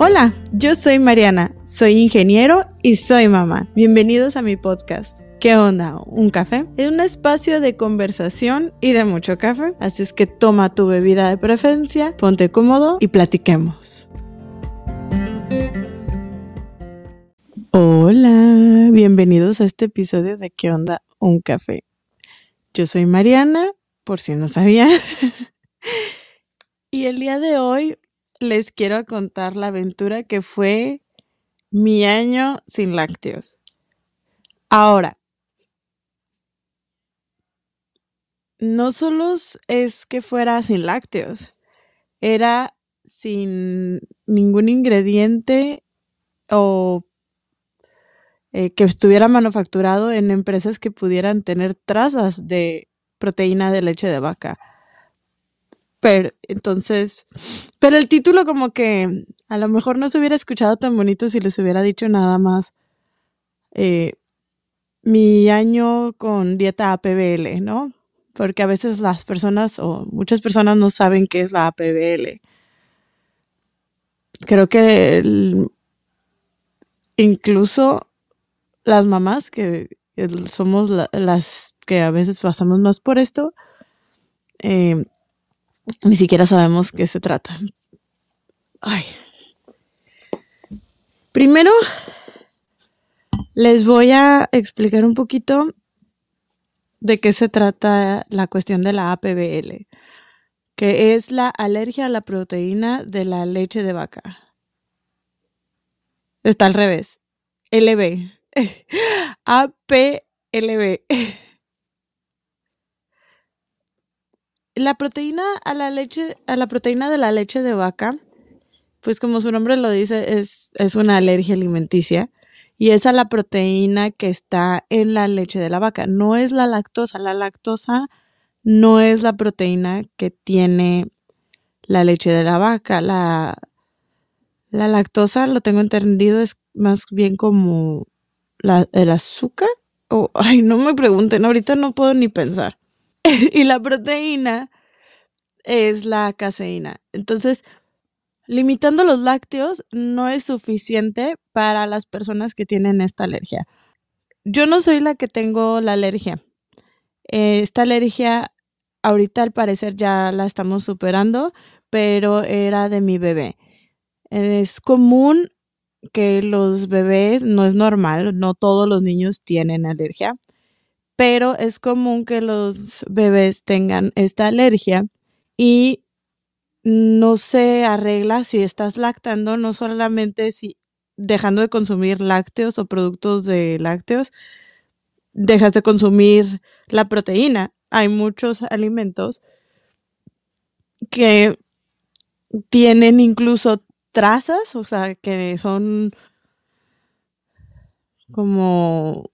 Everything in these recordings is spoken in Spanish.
Hola, yo soy Mariana, soy ingeniero y soy mamá. Bienvenidos a mi podcast. ¿Qué onda? ¿Un café? Es un espacio de conversación y de mucho café, así es que toma tu bebida de preferencia, ponte cómodo y platiquemos. Hola, bienvenidos a este episodio de ¿Qué onda? Un café. Yo soy Mariana, por si no sabían. y el día de hoy les quiero contar la aventura que fue mi año sin lácteos. Ahora, no solo es que fuera sin lácteos, era sin ningún ingrediente o eh, que estuviera manufacturado en empresas que pudieran tener trazas de proteína de leche de vaca. Pero entonces, pero el título como que a lo mejor no se hubiera escuchado tan bonito si les hubiera dicho nada más eh, mi año con dieta APBL, ¿no? Porque a veces las personas o muchas personas no saben qué es la APBL. Creo que incluso las mamás que somos las que a veces pasamos más por esto, eh, ni siquiera sabemos qué se trata. Ay. Primero, les voy a explicar un poquito de qué se trata la cuestión de la APBL, que es la alergia a la proteína de la leche de vaca. Está al revés. LB. APLB. La proteína a la leche, a la proteína de la leche de vaca, pues como su nombre lo dice, es, es una alergia alimenticia y es a la proteína que está en la leche de la vaca. No es la lactosa. La lactosa no es la proteína que tiene la leche de la vaca. La, la lactosa, lo tengo entendido, es más bien como el azúcar. O, ay, no me pregunten, ahorita no puedo ni pensar. y la proteína es la caseína. Entonces, limitando los lácteos no es suficiente para las personas que tienen esta alergia. Yo no soy la que tengo la alergia. esta alergia ahorita al parecer ya la estamos superando, pero era de mi bebé. Es común que los bebés, no es normal, no todos los niños tienen alergia, pero es común que los bebés tengan esta alergia y no se arregla si estás lactando, no solamente si dejando de consumir lácteos o productos de lácteos, dejas de consumir la proteína. Hay muchos alimentos que tienen incluso trazas, o sea, que son como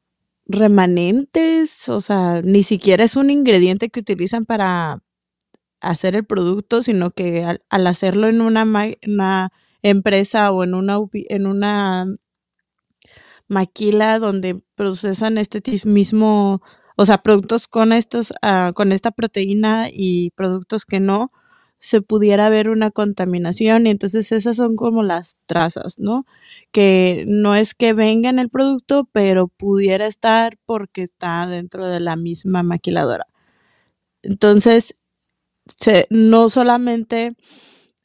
remanentes, o sea, ni siquiera es un ingrediente que utilizan para hacer el producto, sino que al, hacerlo en una, una, empresa o en una, en una maquila donde procesan este mismo, o sea, productos con estos, ah, con esta proteína y productos que no, se pudiera ver una contaminación y entonces esas son como las trazas, ¿no? Que no es que venga en el producto, pero pudiera estar porque está dentro de la misma maquiladora. Entonces, no solamente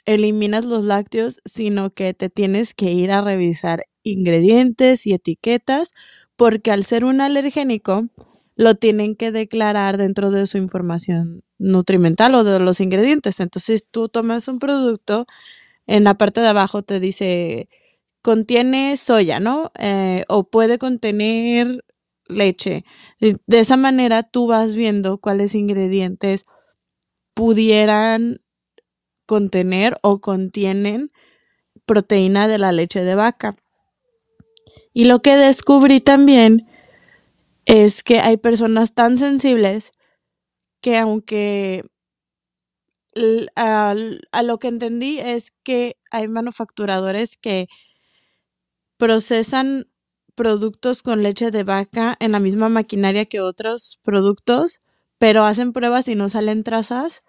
eliminas los lácteos, sino que te tienes que ir a revisar ingredientes y etiquetas, porque al ser un alergénico, lo tienen que declarar dentro de su información nutrimental o de los ingredientes. Entonces tú tomas un producto, en la parte de abajo te dice, contiene soya, ¿no? Eh, o puede contener leche. De esa manera tú vas viendo cuáles ingredientes pudieran contener o contienen proteína de la leche de vaca. Y lo que descubrí también es que hay personas tan sensibles que aunque a, lo que entendí es que hay manufacturadores que procesan productos con leche de vaca en la misma maquinaria que otros productos, pero hacen pruebas y no salen trazas,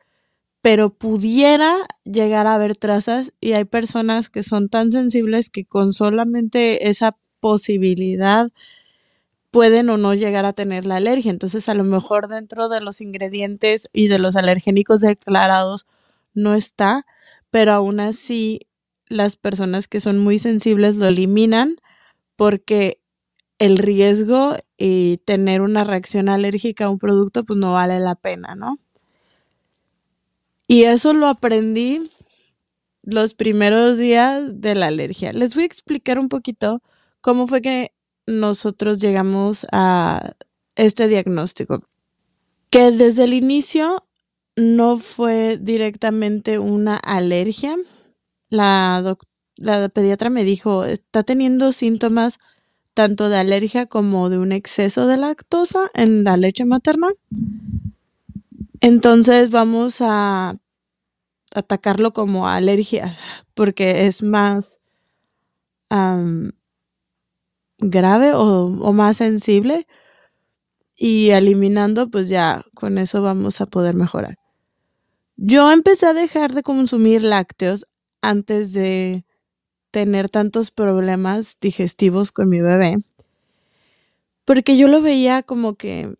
pero pudiera llegar a haber trazas y hay personas que son tan sensibles que con solamente esa posibilidad pueden o no llegar a tener la alergia. Entonces, a lo mejor dentro de los ingredientes y de los alergénicos declarados no está, pero aún así las personas que son muy sensibles lo eliminan porque el riesgo y tener una reacción alérgica a un producto pues no vale la pena, ¿no? Y eso lo aprendí los primeros días de la alergia. Les voy a explicar un poquito cómo fue que nosotros llegamos a este diagnóstico. Que desde el inicio no fue directamente una alergia. La, la pediatra me dijo, está teniendo síntomas tanto de alergia como de un exceso de lactosa en la leche materna. Entonces vamos a atacarlo como alergia porque es más grave o, o más sensible y eliminando pues ya con eso vamos a poder mejorar. Yo empecé a dejar de consumir lácteos antes de tener tantos problemas digestivos con mi bebé porque yo lo veía como que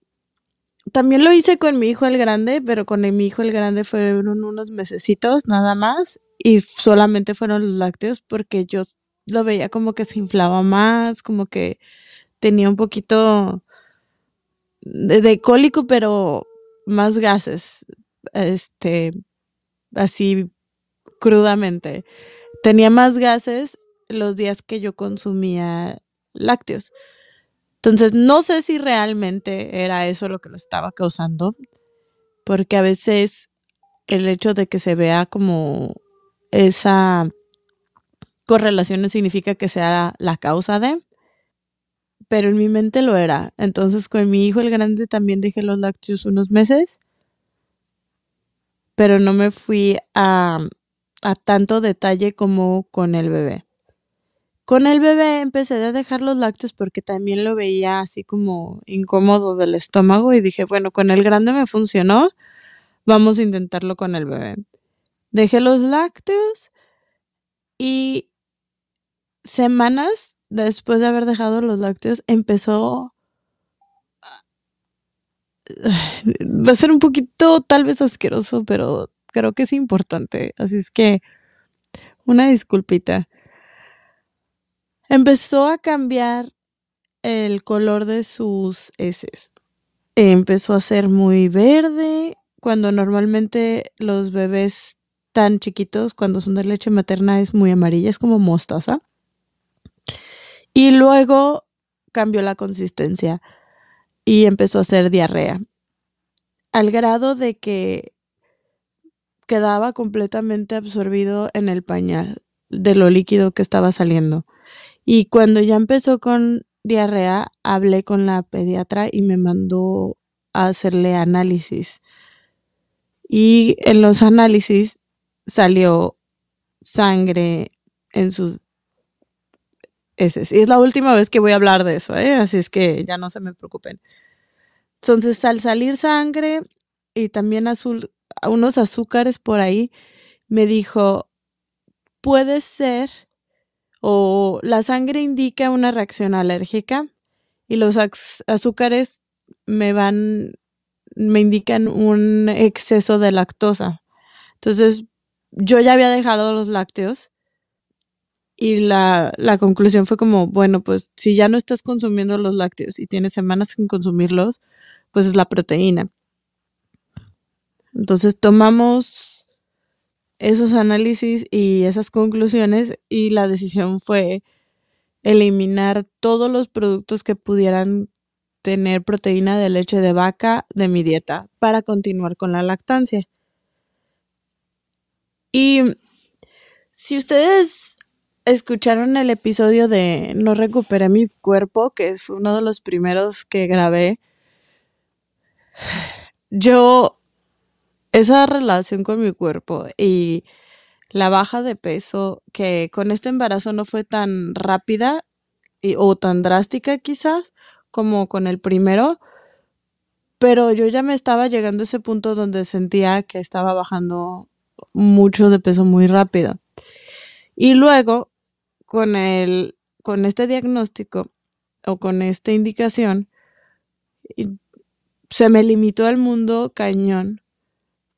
también lo hice con mi hijo el grande, pero con mi hijo el grande fueron unos mesecitos nada más y solamente fueron los lácteos porque yo lo veía como que se inflaba más, como que tenía un poquito de, cólico, pero más gases, este, así crudamente. Tenía más gases los días que yo consumía lácteos. Entonces, no sé si realmente era eso lo que lo estaba causando, porque a veces el hecho de que se vea como esa correlación no significa que sea la causa de, pero en mi mente lo era. Entonces, con mi hijo el grande también dejé los lácteos unos meses, pero no me fui a, a tanto detalle como con el bebé. Con el bebé empecé a dejar los lácteos porque también lo veía así como incómodo del estómago y dije, bueno, con el grande me funcionó, vamos a intentarlo con el bebé. Dejé los lácteos y semanas después de haber dejado los lácteos empezó va a ser un poquito tal vez asqueroso, pero creo que es importante. Así es que una disculpita empezó a cambiar el color de sus heces. Empezó a ser muy verde, cuando normalmente los bebés tan chiquitos, cuando son de leche materna, es muy amarilla, es como mostaza. Y luego cambió la consistencia y empezó a hacer diarrea, al grado de que quedaba completamente absorbido en el pañal de lo líquido que estaba saliendo. Y cuando ya empezó con diarrea, hablé con la pediatra y me mandó a hacerle análisis. Y en los análisis salió sangre en sus es la última vez que voy a hablar de eso, ¿eh? así es que ya no se me preocupen. Entonces, al salir sangre y también azul, unos azúcares por ahí, me dijo, puede ser o la sangre indica una reacción alérgica y los azúcares me van, me indican un exceso de lactosa. Entonces, yo ya había dejado los lácteos y la, la conclusión fue como, bueno, pues si ya no estás consumiendo los lácteos y tienes semanas sin consumirlos, pues es la proteína. Entonces tomamos esos análisis y esas conclusiones y la decisión fue eliminar todos los productos que pudieran tener proteína de leche de vaca de mi dieta para continuar con la lactancia. Y si ustedes escucharon el episodio de No recuperé mi cuerpo, que fue uno de los primeros que grabé, yo esa relación con mi cuerpo y la baja de peso, que con este embarazo no fue tan rápida y, o tan drástica quizás como con el primero, pero yo ya me estaba llegando a ese punto donde sentía que estaba bajando mucho de peso muy rápido. Y luego, con el, con este diagnóstico o con esta indicación, se me limitó el mundo cañón.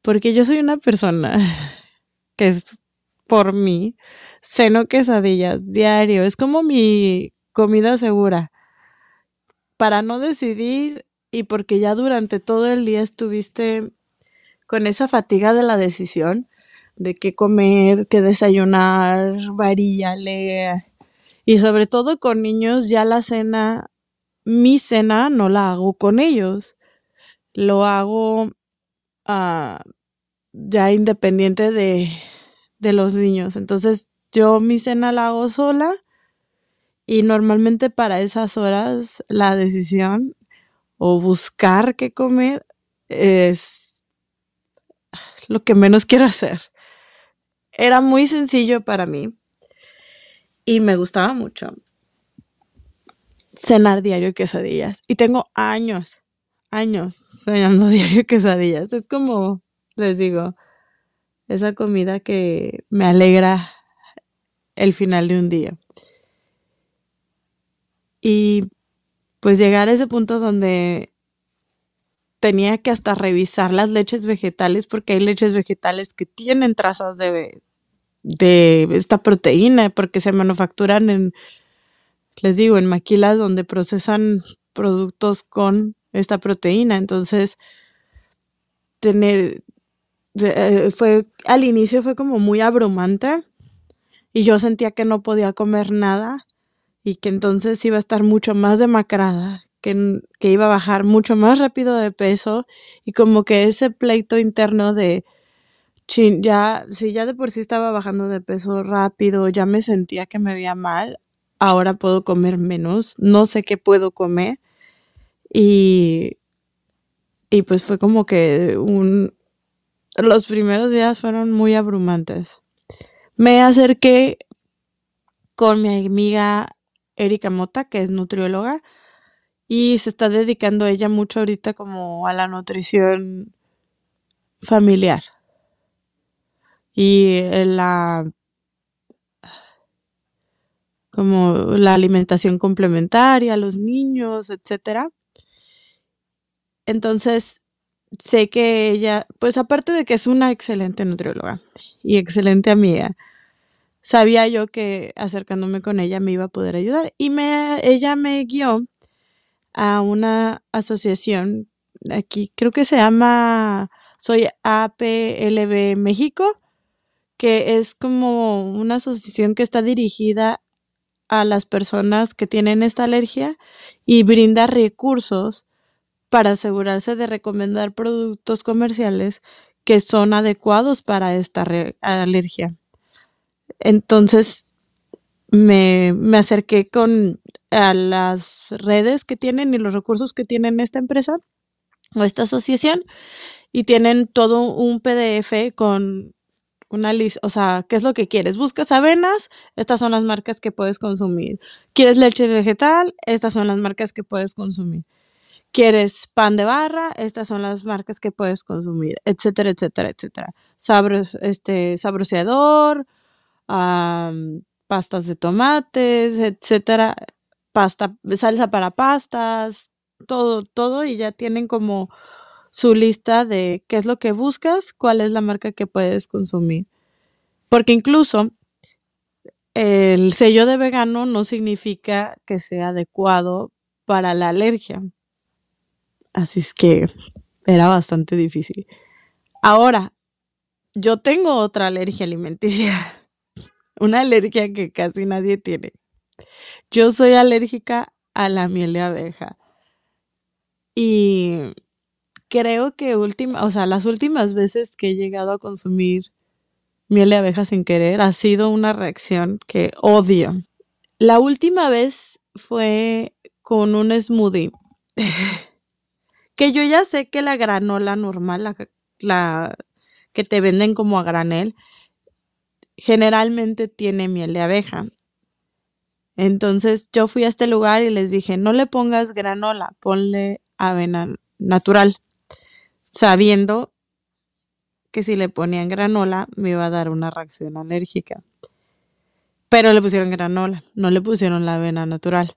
Porque yo soy una persona que es por mí, ceno quesadillas diario. Es como mi comida segura. Para no decidir y porque ya durante todo el día estuviste con esa fatiga de la decisión de qué comer, qué desayunar, varíale. Y sobre todo con niños, ya la cena, mi cena no la hago con ellos. Lo hago uh, ya independiente de, de los niños. Entonces, yo mi cena la hago sola y normalmente para esas horas la decisión o buscar qué comer es lo que menos quiero hacer. Era muy sencillo para mí y me gustaba mucho cenar diario quesadillas. Y tengo años, años cenando diario quesadillas. Es como, les digo, esa comida que me alegra el final de un día. Y pues llegar a ese punto donde tenía que hasta revisar las leches vegetales porque hay leches vegetales que tienen trazas de, de esta proteína porque se manufacturan en, les digo, en maquilas donde procesan productos con esta proteína. Entonces, tener, eh, fue, al inicio fue como muy abrumante y yo sentía que no podía comer nada y que entonces iba a estar mucho más demacrada, que, iba a bajar mucho más rápido de peso y como que ese pleito interno de, ya, si ya de por sí estaba bajando de peso rápido, ya me sentía que me veía mal, ahora puedo comer menos, no sé qué puedo comer y, y pues fue como que un, los primeros días fueron muy abrumantes. Me acerqué con mi amiga Erika Mota, que es nutrióloga, y se está dedicando ella mucho ahorita como a la nutrición familiar y la como la alimentación complementaria los niños, etcétera. Entonces, sé que ella, pues aparte de que es una excelente nutrióloga y excelente amiga, sabía yo que acercándome con ella me iba a poder ayudar y me, ella me guió a una asociación aquí, creo que se llama Soy APLB México, que es como una asociación que está dirigida a las personas que tienen esta alergia y brinda recursos para asegurarse de recomendar productos comerciales que son adecuados para esta alergia. Entonces me, me acerqué con a las redes que tienen y los recursos que tienen esta empresa o esta asociación y tienen todo un PDF con una lista, o sea, ¿qué es lo que quieres? ¿Buscas avenas? Estas son las marcas que puedes consumir. ¿Quieres leche vegetal? Estas son las marcas que puedes consumir. ¿Quieres pan de barra? Estas son las marcas que puedes consumir, etcétera, etcétera, etcétera. Sabros, este, sabroseador, pastas de tomates, etcétera, pasta, salsa para pastas, todo, todo, y ya tienen como su lista de qué es lo que buscas, cuál es la marca que puedes consumir. Porque incluso el sello de vegano no significa que sea adecuado para la alergia. Así es que era bastante difícil. Ahora, yo tengo otra alergia alimenticia. Una alergia que casi nadie tiene. Yo soy alérgica a la miel de abeja. Y creo que última, o sea, las últimas veces que he llegado a consumir miel de abeja sin querer ha sido una reacción que odio. La última vez fue con un smoothie. que yo ya sé que la granola normal, la, la que te venden como a granel, generalmente tiene miel de abeja. Entonces yo fui a este lugar y les dije, no le pongas granola, ponle avena natural, sabiendo que si le ponían granola me iba a dar una reacción alérgica. Pero le pusieron granola, no le pusieron la avena natural.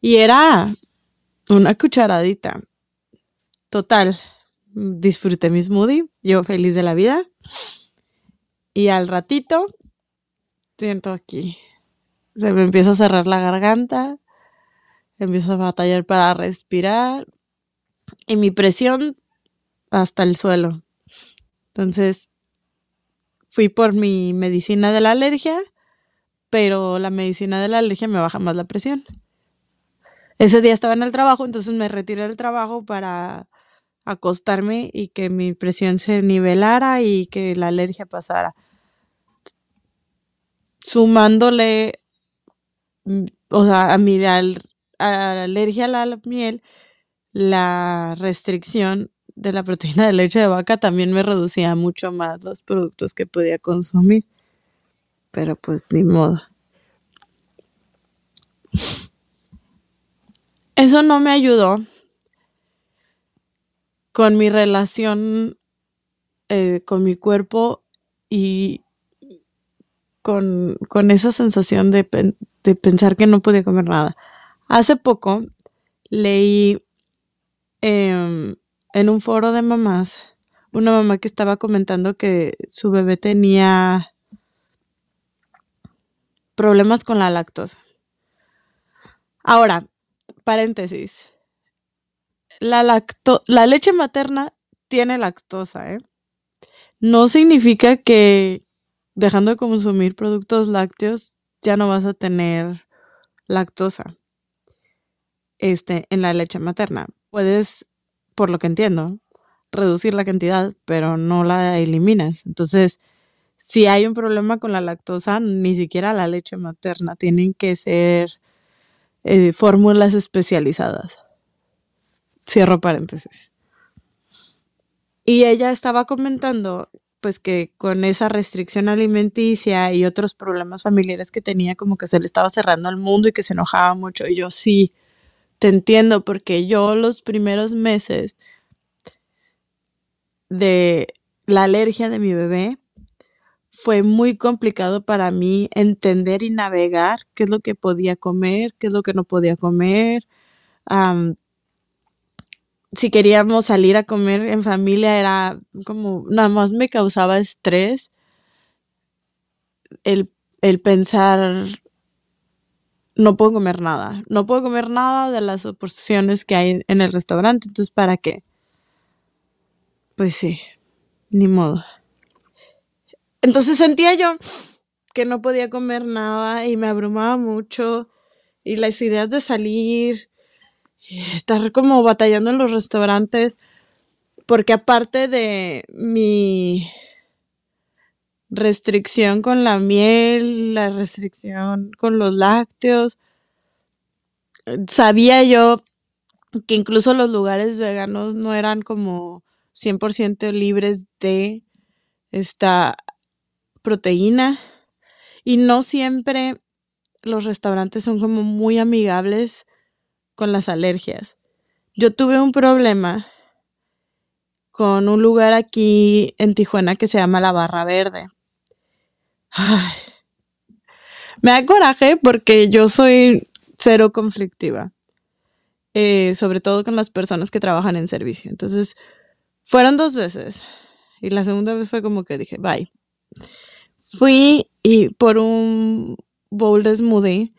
Y era una cucharadita. Total, disfruté mi smoothie, yo feliz de la vida. Y al ratito, siento aquí, se me empieza a cerrar la garganta, empiezo a batallar para respirar y mi presión hasta el suelo. Entonces, fui por mi medicina de la alergia, pero la medicina de la alergia me baja más la presión. Ese día estaba en el trabajo, entonces me retiré del trabajo para acostarme y que mi presión se nivelara y que la alergia pasara. Sumándole, o sea, a mi a la alergia a la miel, la restricción de la proteína de leche de vaca también me reducía mucho más los productos que podía consumir. Pero pues ni modo. Eso no me ayudó con mi relación eh, con mi cuerpo y con, esa sensación de, pensar que no podía comer nada. Hace poco leí em, en un foro de mamás una mamá que estaba comentando que su bebé tenía problemas con la lactosa. Ahora, paréntesis. La, lacto la leche materna tiene lactosa, ¿eh? No significa que dejando de consumir productos lácteos ya no vas a tener lactosa este, en la leche materna. Puedes, por lo que entiendo, reducir la cantidad, pero no la eliminas. Entonces, si hay un problema con la lactosa, ni siquiera la leche materna. Tienen que ser eh, fórmulas especializadas. Cierro paréntesis. Y ella estaba comentando, pues que con esa restricción alimenticia y otros problemas familiares que tenía, como que se le estaba cerrando el mundo y que se enojaba mucho. Y yo sí, te entiendo, porque yo los primeros meses de la alergia de mi bebé, fue muy complicado para mí entender y navegar qué es lo que podía comer, qué es lo que no podía comer. Si queríamos salir a comer en familia era como, nada más me causaba estrés el, el pensar, no puedo comer nada, no puedo comer nada de las porciones que hay en el restaurante, entonces ¿para qué? Pues sí, ni modo. Entonces sentía yo que no podía comer nada y me abrumaba mucho y las ideas de salir, estar como batallando en los restaurantes, porque aparte de mi restricción con la miel, la restricción con los lácteos, sabía yo que incluso los lugares veganos no eran como 100% libres de esta proteína. Y no siempre los restaurantes son como muy amigables con las alergias. Yo tuve un problema con un lugar aquí en Tijuana que se llama La Barra Verde. me da coraje porque yo soy cero conflictiva, eh, sobre todo con las personas que trabajan en servicio. Entonces, fueron dos veces y la segunda vez fue como que dije, bye. Fui y por un bowl de smoothie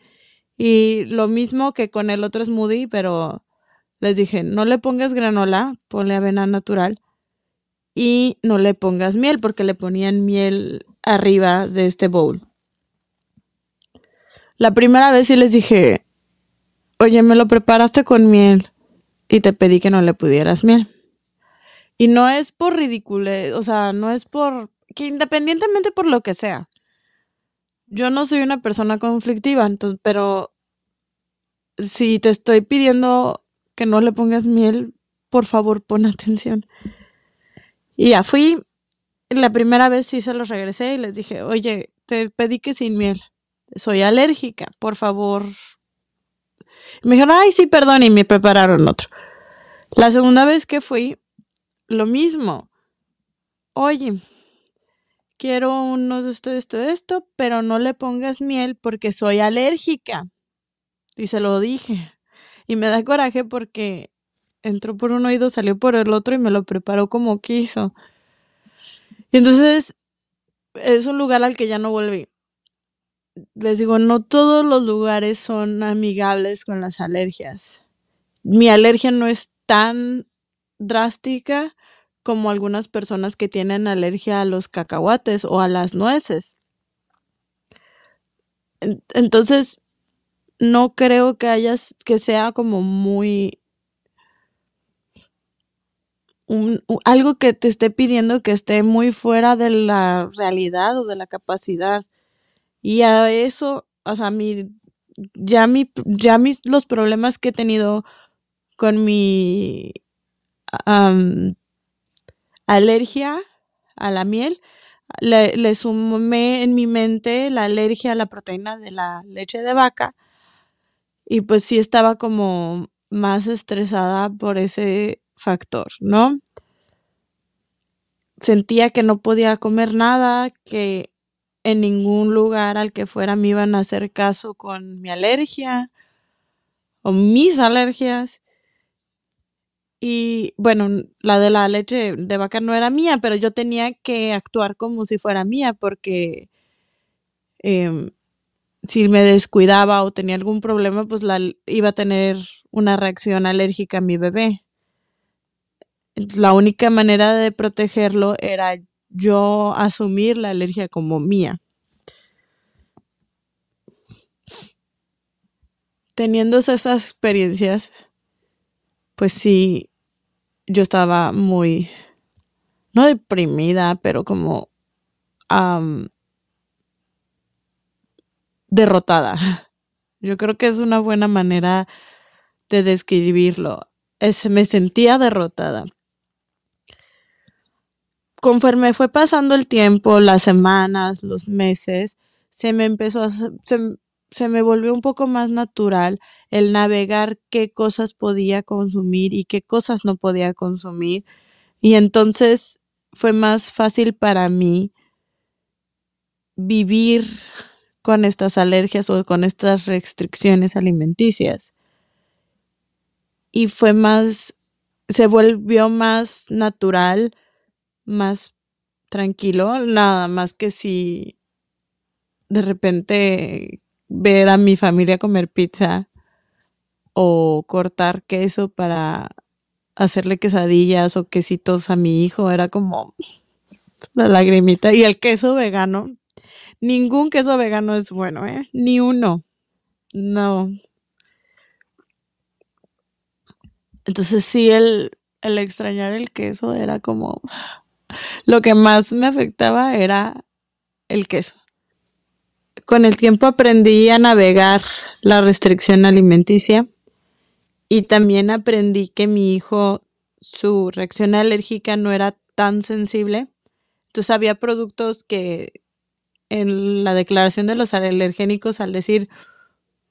y lo mismo que con el otro smoothie, pero les dije, no le pongas granola, ponle avena natural y no le pongas miel porque le ponían miel arriba de este bowl. La primera vez sí les dije, oye, me lo preparaste con miel y te pedí que no le pudieras miel. Y no es por ridículo, o sea, no es por que independientemente por lo que sea, yo no soy una persona conflictiva, entonces, pero si te estoy pidiendo que no le pongas miel, por favor pon atención. Y ya fui, la primera vez sí se los regresé y les dije, oye, te pedí que sin miel, soy alérgica, por favor. me dijeron, ay, sí, perdón, y me prepararon otro. La segunda vez que fui, lo mismo. Oye, quiero unos de esto, esto, esto, pero no le pongas miel porque soy alérgica. Y se lo dije. Y me da coraje porque entró por un oído, salió por el otro y me lo preparó como quiso. Y entonces es un lugar al que ya no volví. Les digo, no todos los lugares son amigables con las alergias. Mi alergia no es tan drástica como algunas personas que tienen alergia a los cacahuates o a las nueces. Entonces, no creo que hayas, que sea como muy algo que te esté pidiendo que esté muy fuera de la realidad o de la capacidad. Y a eso, o sea, mi, ya mi, ya mis, los problemas que he tenido con mi alergia a la miel, le, sumé en mi mente la alergia a la proteína de la leche de vaca y pues sí estaba como más estresada por ese factor, ¿no? Sentía que no podía comer nada, que en ningún lugar al que fuera me iban a hacer caso con mi alergia o mis alergias. Y bueno, la de la leche de vaca no era mía, pero yo tenía que actuar como si fuera mía porque em, si me descuidaba o tenía algún problema, pues la, iba a tener una reacción alérgica a mi bebé. La única manera de protegerlo era yo asumir la alergia como mía. Teniendo esas experiencias, pues sí, yo estaba muy, no deprimida, pero como derrotada. Yo creo que es una buena manera de describirlo. Es, me sentía derrotada. Conforme fue pasando el tiempo, las semanas, los meses, se me empezó a, se, se me volvió un poco más natural el navegar qué cosas podía consumir y qué cosas no podía consumir. Y entonces fue más fácil para mí vivir con estas alergias o con estas restricciones alimenticias. Y fue más, se volvió más natural, más tranquilo, nada más que si de repente ver a mi familia comer pizza o cortar queso para hacerle quesadillas o quesitos a mi hijo, era como la lagrimita. Y el queso vegano, Ningún queso vegano es bueno, ¿eh? Ni uno. No. Entonces sí, el, el extrañar el queso era como... Lo que más me afectaba era el queso. Con el tiempo aprendí a navegar la restricción alimenticia y también aprendí que mi hijo, su reacción alérgica no era tan sensible. Entonces había productos que en la declaración de los alergénicos al decir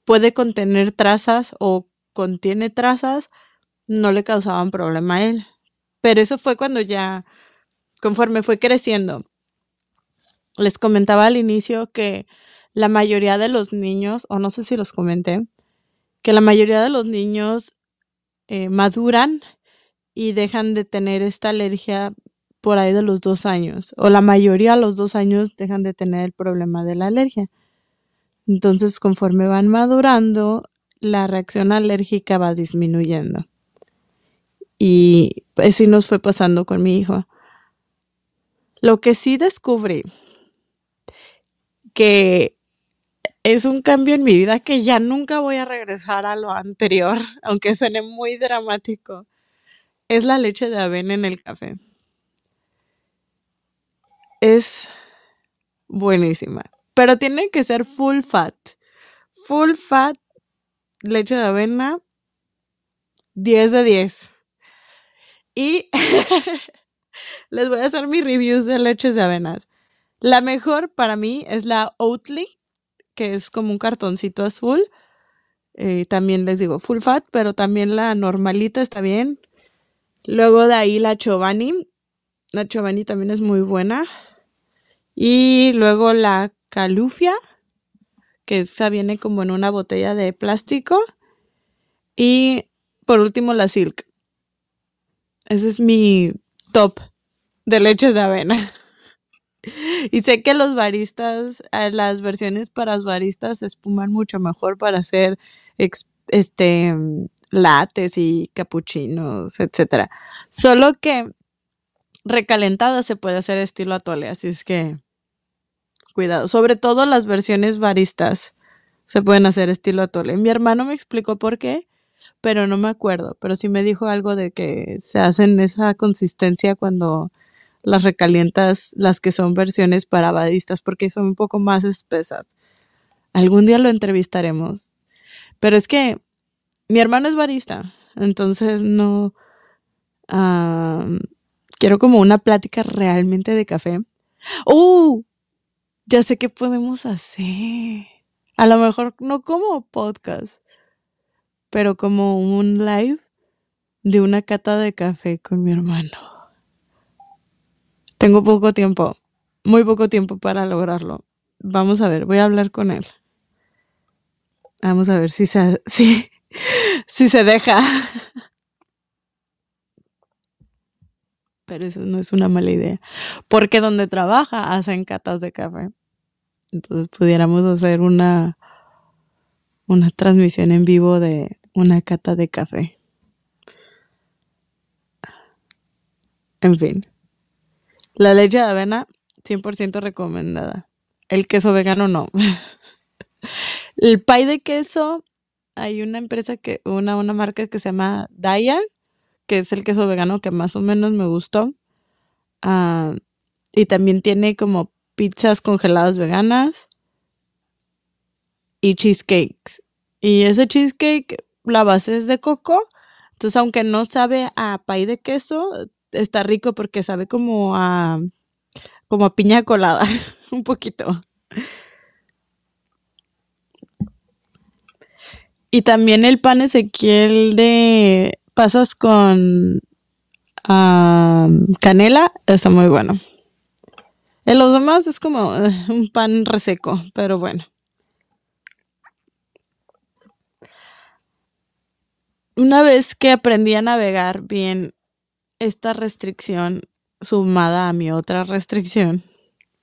puede contener trazas o contiene trazas, no le causaban problema a él. Pero eso fue cuando ya, conforme fue creciendo. Les comentaba al inicio que la mayoría de los niños, o no sé si los comenté, que la mayoría de los niños eh, maduran y dejan de tener esta alergia por ahí de los dos años, o la mayoría a los dos años dejan de tener el problema de la alergia. Entonces, conforme van madurando, la reacción alérgica va disminuyendo. Y así nos fue pasando con mi hijo. Lo que sí descubrí que es un cambio en mi vida que ya nunca voy a regresar a lo anterior, aunque suene muy dramático, es la leche de avena en el café es buenísima. Pero tiene que ser full fat. Full fat, leche de avena, 10 de 10. Y les voy a hacer mis reviews de leches de avenas. La mejor para mí es la Oatly, que es como un cartoncito azul. Eh, también les digo full fat, pero también la normalita está bien. Luego de ahí la Chobani. La Chobani también es muy buena. Y luego la Calufia, que esa viene como en una botella de plástico. Y por último la Silk. Ese es mi top de leches de avena. Y sé que los baristas, eh, las versiones para los baristas se espuman mucho mejor para hacer este lates y capuchinos, etcétera. Solo que recalentada se puede hacer estilo atole, así es que cuidado. Sobre todo las versiones baristas se pueden hacer estilo atole. Mi hermano me explicó por qué, pero no me acuerdo. Pero sí me dijo algo de que se hacen esa consistencia cuando las recalientas, las que son versiones para baristas, porque son un poco más espesas. Algún día lo entrevistaremos. Pero es que mi hermano es barista, entonces no quiero como una plática realmente de café. ¡Oh! Ya sé qué podemos hacer. A lo mejor no como podcast, pero como un live de una cata de café con mi hermano. Tengo poco tiempo, muy poco tiempo para lograrlo. Vamos a ver, voy a hablar con él. Vamos a ver si se, si, si se deja. Pero eso no es una mala idea. Porque donde trabaja hacen catas de café. Entonces pudiéramos hacer una, una transmisión en vivo de una cata de café. En fin. La leche de avena, 100% recomendada. El queso vegano no. El pay de queso, hay una empresa que, una, una marca que se llama Daya, que es el queso vegano que más o menos me gustó. Ah, y también tiene como pizzas congeladas veganas y cheesecakes. Y ese cheesecake, la base es de coco. Entonces, aunque no sabe a pay de queso, está rico porque sabe como a como a piña colada, un poquito. Y también el pan Ezequiel de pasas con canela está muy bueno. En los demás es como eh, un pan reseco, pero bueno. Una vez que aprendí a navegar bien esta restricción sumada a mi otra restricción,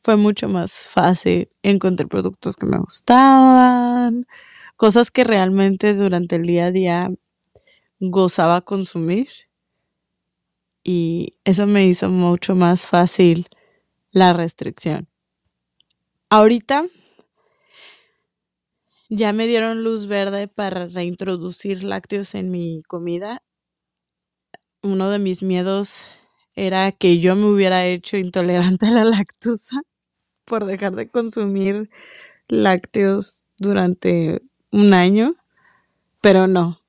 fue mucho más fácil. Encontré productos que me gustaban, cosas que realmente durante el día a día gozaba consumir. Y eso me hizo mucho más fácil la restricción. Ahorita ya me dieron luz verde para reintroducir lácteos en mi comida. Uno de mis miedos era que yo me hubiera hecho intolerante a la lactosa por dejar de consumir lácteos durante un año, pero no,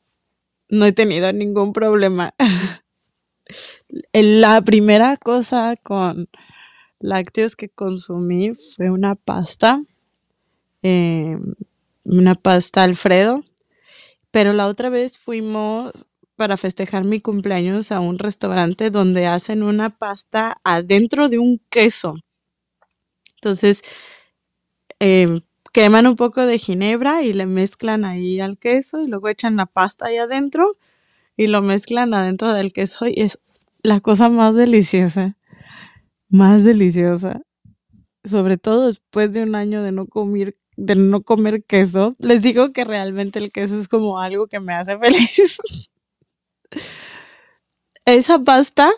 no he tenido ningún problema. La primera cosa con lácteos que consumí fue una pasta, em, una pasta Alfredo, pero la otra vez fuimos para festejar mi cumpleaños a un restaurante donde hacen una pasta adentro de un queso. Entonces, eh, queman un poco de ginebra y le mezclan ahí al queso y luego echan la pasta ahí adentro y lo mezclan adentro del queso y es la cosa más deliciosa, más deliciosa. Sobre todo después de un año de no comer, de no comer queso. Les digo que realmente el queso es como algo que me hace feliz. Esa pasta,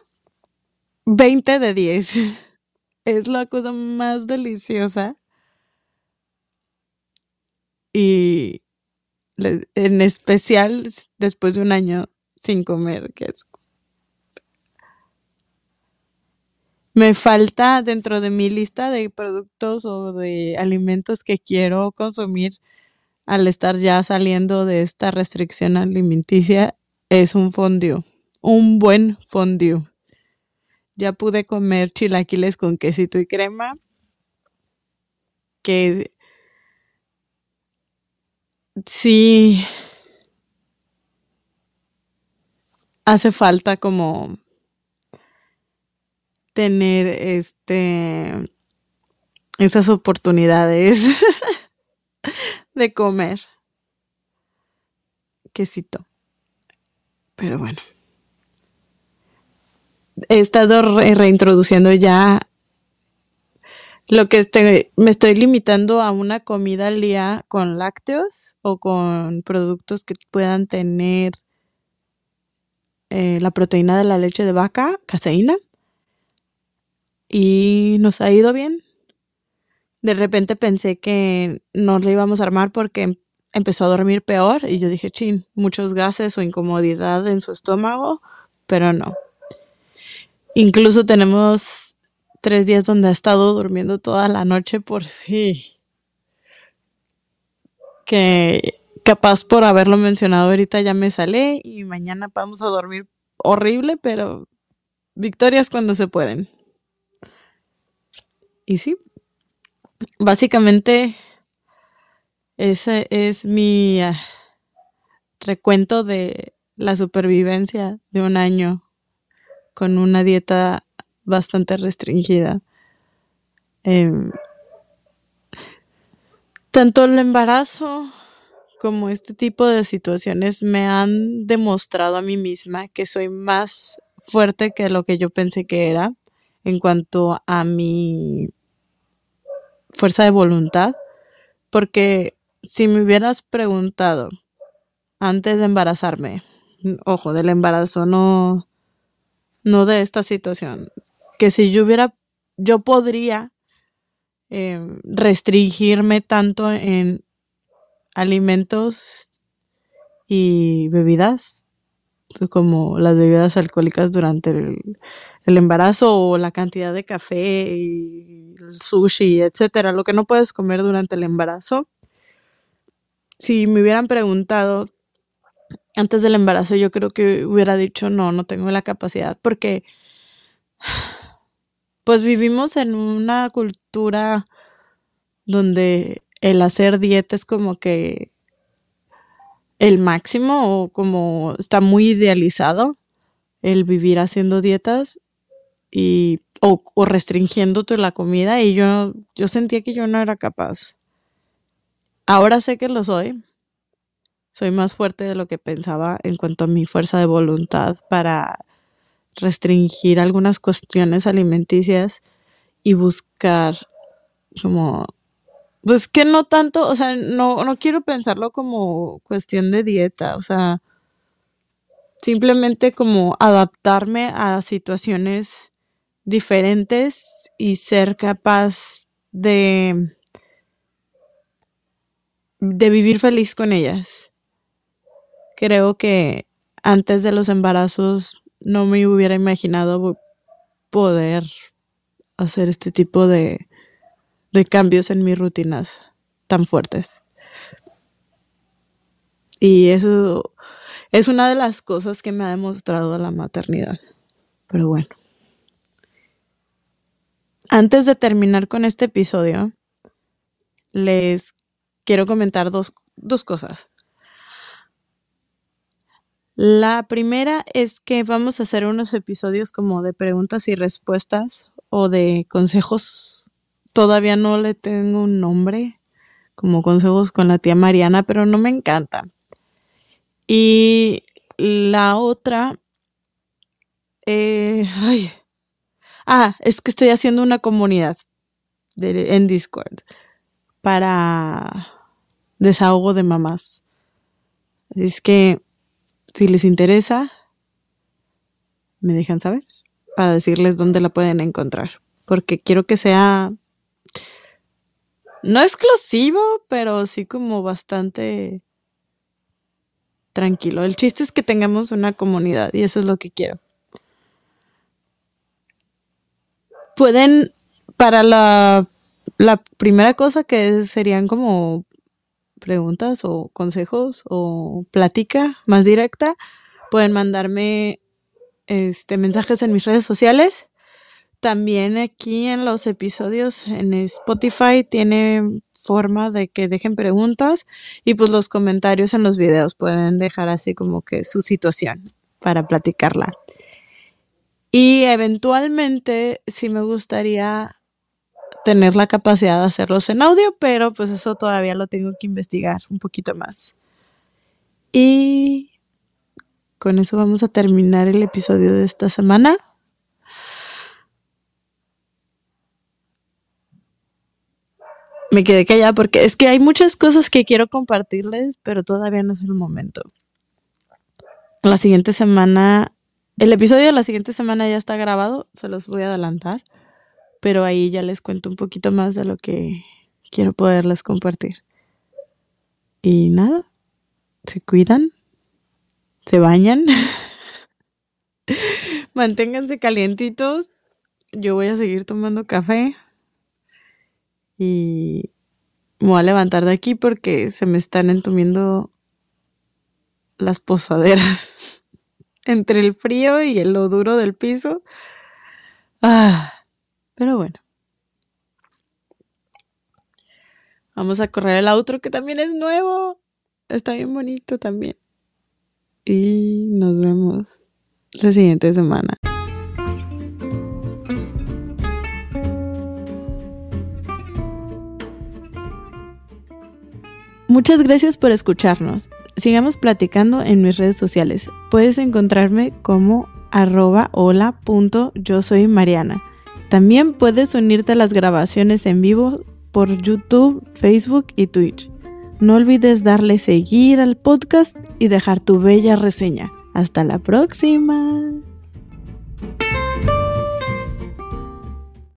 20 de 10. Es la cosa más deliciosa y en especial después de un año sin comer. Me falta dentro de mi lista de productos o de alimentos que quiero consumir al estar ya saliendo de esta restricción alimenticia es un fondue, un buen fondue. Ya pude comer chilaquiles con quesito y crema, que Sí. hace falta como tener este esas oportunidades de comer quesito. Pero bueno. He estado reintroduciendo ya lo que este, me estoy limitando a una comida al día con lácteos o con productos que puedan tener eh, la proteína de la leche de vaca, caseína. Y nos ha ido bien. De repente pensé que no le íbamos a armar porque empezó a dormir peor y yo dije, chin, muchos gases o incomodidad en su estómago, pero no. Incluso tenemos tres días donde ha estado durmiendo toda la noche por fin. Que capaz por haberlo mencionado ahorita ya me sale y mañana vamos a dormir horrible, pero victorias cuando se pueden. Y sí, básicamente ese es mi ah, recuento de la supervivencia de un año con una dieta bastante restringida. Em, tanto el embarazo como este tipo de situaciones me han demostrado a mí misma que soy más fuerte que lo que yo pensé que era en cuanto a mi fuerza de voluntad, porque si me hubieras preguntado antes de embarazarme, ojo, del embarazo, no, no de esta situación, que si yo hubiera, yo podría em, restringirme tanto en alimentos y bebidas, como las bebidas alcohólicas durante el, el embarazo o la cantidad de café y el sushi, etcétera, lo que no puedes comer durante el embarazo si me hubieran preguntado antes del embarazo, yo creo que hubiera dicho no, no tengo la capacidad, porque pues vivimos en una cultura donde el hacer dieta es como que el máximo o como está muy idealizado el vivir haciendo dietas y o, o restringiéndote la comida y yo yo sentía que yo no era capaz. Ahora sé que lo soy. Soy más fuerte de lo que pensaba en cuanto a mi fuerza de voluntad para restringir algunas cuestiones alimenticias y buscar como pues que no tanto, o sea, no, no quiero pensarlo como cuestión de dieta, o sea, simplemente como adaptarme a situaciones diferentes y ser capaz de de vivir feliz con ellas. Creo que antes de los embarazos no me hubiera imaginado poder hacer este tipo de, de cambios en mis rutinas tan fuertes. Y eso es una de las cosas que me ha demostrado la maternidad. Pero bueno. Antes de terminar con este episodio, les quiero comentar dos, cosas. La primera es que vamos a hacer unos episodios como de preguntas y respuestas o de consejos. Todavía no le tengo un nombre, como consejos con la tía Mariana, pero no me encanta. Y la otra, eh, ah, es que estoy haciendo una comunidad en Discord para desahogo de mamás. Así es que si les interesa, me dejan saber para decirles dónde la pueden encontrar. Porque quiero que sea no exclusivo, pero sí como bastante tranquilo. El chiste es que tengamos una comunidad y eso es lo que quiero. Pueden, para la, la primera cosa que serían como preguntas o consejos o plática más directa, pueden mandarme este, mensajes en mis redes sociales. También aquí en los episodios en Spotify tiene forma de que dejen preguntas y pues los comentarios en los videos pueden dejar así como que su situación. para platicarla. Y eventualmente sí me gustaría tener la capacidad de hacerlos en audio, pero pues eso todavía lo tengo que investigar un poquito más. Y con eso vamos a terminar el episodio de esta semana. Me quedé callada porque es que hay muchas cosas que quiero compartirles, pero todavía no es el momento. La siguiente semana, el episodio de la siguiente semana ya está grabado, se los voy a adelantar, pero ahí ya les cuento un poquito más de lo que quiero poderles compartir. Y nada, se cuidan, se bañan, manténganse calientitos. Yo voy a seguir tomando café y me voy a levantar de aquí porque se me están entumiendo las posaderas entre el frío y lo duro del piso. Ah, pero bueno. Vamos a correr el outro que también es nuevo. Está bien bonito también. Y nos vemos la siguiente semana. Muchas gracias por escucharnos. Sigamos platicando en mis redes sociales. Puedes encontrarme como arroba hola yo soy Mariana. También puedes unirte a las grabaciones en vivo por YouTube, Facebook y Twitch. No olvides darle seguir al podcast y dejar tu bella reseña. Hasta la próxima.